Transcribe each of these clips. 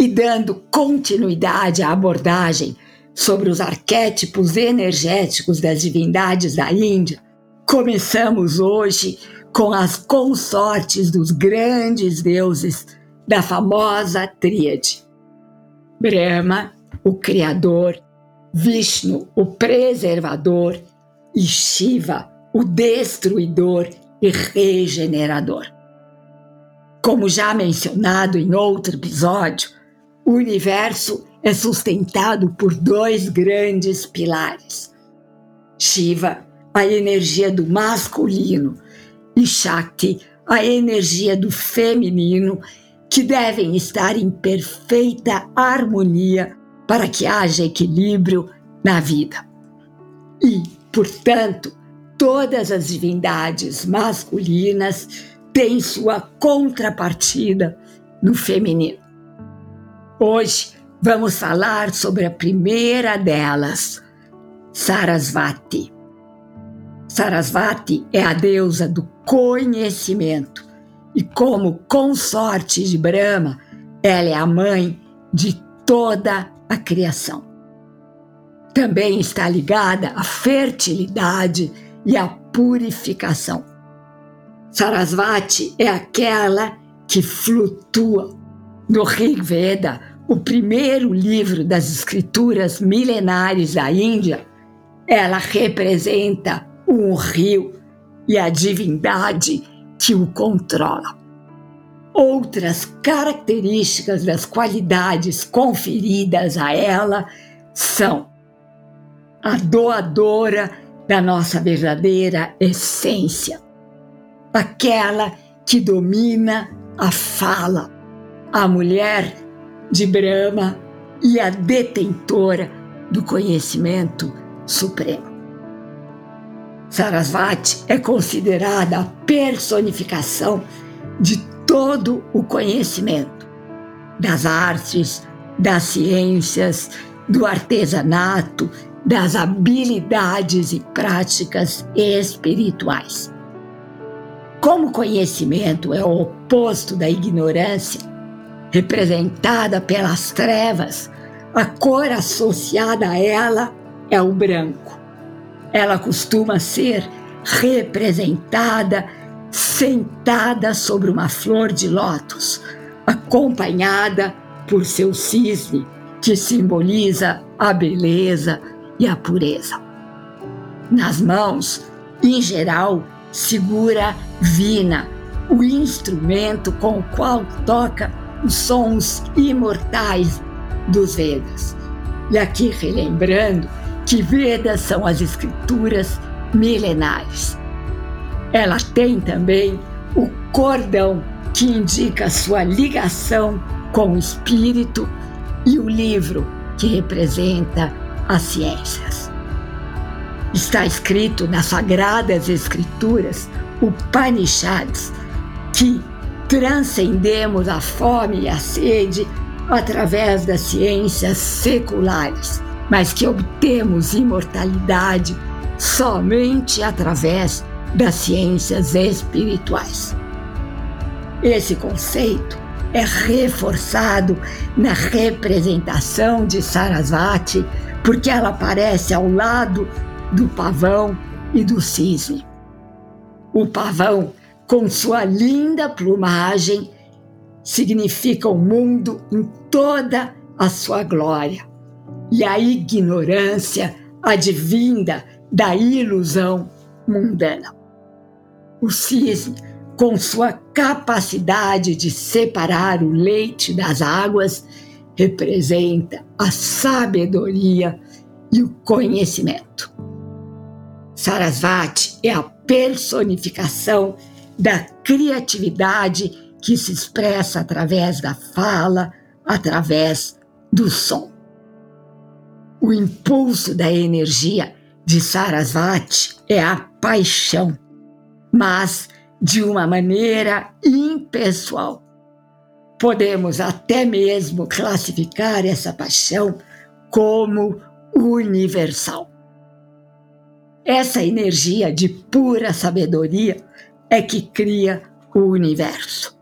e dando continuidade à abordagem sobre os arquétipos energéticos das divindades da Índia, começamos hoje com as consortes dos grandes deuses da famosa tríade. Brahma, o Criador, Vishnu, o Preservador, e Shiva, o Destruidor e Regenerador. Como já mencionado em outro episódio, o universo é sustentado por dois grandes pilares: Shiva, a energia do masculino, e Shakti, a energia do feminino, que devem estar em perfeita harmonia para que haja equilíbrio na vida. E, portanto, todas as divindades masculinas têm sua contrapartida no feminino. Hoje vamos falar sobre a primeira delas, Sarasvati. Sarasvati é a deusa do conhecimento e, como consorte de Brahma, ela é a mãe de toda a criação. Também está ligada à fertilidade e à purificação. Sarasvati é aquela que flutua. No Rig Veda, o primeiro livro das escrituras milenares da Índia, ela representa um rio e a divindade que o controla. Outras características das qualidades conferidas a ela são a doadora da nossa verdadeira essência, aquela que domina a fala, a mulher de Brahma e a detentora do conhecimento supremo. Sarasvati é considerada a personificação de todo o conhecimento, das artes, das ciências, do artesanato, das habilidades e práticas espirituais. Como conhecimento é o oposto da ignorância, representada pelas trevas, a cor associada a ela é o branco. Ela costuma ser representada sentada sobre uma flor de lótus, acompanhada por seu cisne, que simboliza a beleza e a pureza. Nas mãos, em geral, segura vina, o instrumento com o qual toca os sons imortais dos Vedas. E aqui relembrando que Vedas são as escrituras milenares. Ela tem também o cordão que indica sua ligação com o espírito e o livro que representa as ciências. Está escrito nas sagradas escrituras, o Panishads, que transcendemos a fome e a sede através das ciências seculares, mas que obtemos imortalidade somente através das ciências espirituais. Esse conceito é reforçado na representação de Sarasvati, porque ela aparece ao lado do pavão e do cisne. O pavão com sua linda plumagem, significa o mundo em toda a sua glória. E a ignorância advinda da ilusão mundana. O cisne, com sua capacidade de separar o leite das águas, representa a sabedoria e o conhecimento. Sarasvati é a personificação da criatividade que se expressa através da fala, através do som. O impulso da energia de Sarasvati é a paixão, mas de uma maneira impessoal. Podemos até mesmo classificar essa paixão como universal. Essa energia de pura sabedoria é que cria o universo.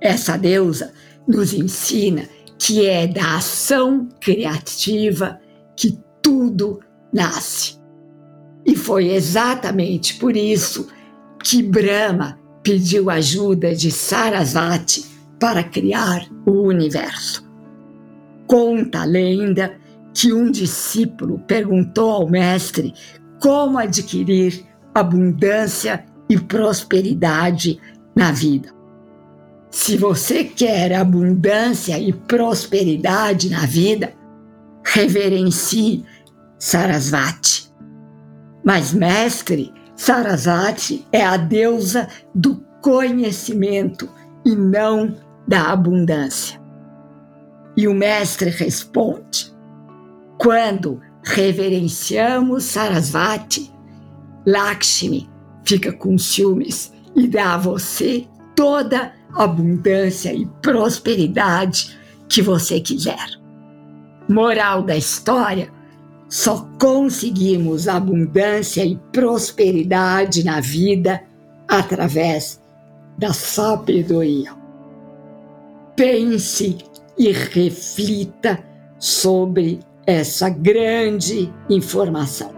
Essa deusa nos ensina que é da ação criativa que tudo nasce. E foi exatamente por isso que Brahma pediu ajuda de Sarasvati para criar o universo. Conta a lenda que um discípulo perguntou ao mestre como adquirir abundância e prosperidade na vida. Se você quer abundância e prosperidade na vida, reverencie Sarasvati. Mas, mestre, Sarasvati é a deusa do conhecimento e não da abundância. E o mestre responde: quando reverenciamos Sarasvati, Lakshmi fica com ciúmes e dá a você toda a abundância e prosperidade que você quiser. Moral da história: só conseguimos abundância e prosperidade na vida através da sabedoria. Pense e reflita sobre essa grande informação.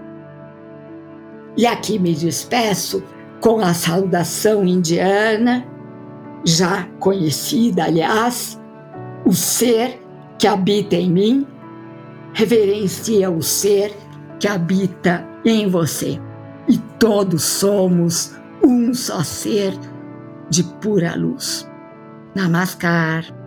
E aqui me despeço com a saudação indiana, já conhecida, aliás, o ser que habita em mim reverencia o ser que habita em você. E todos somos um só ser de pura luz. Namaskar.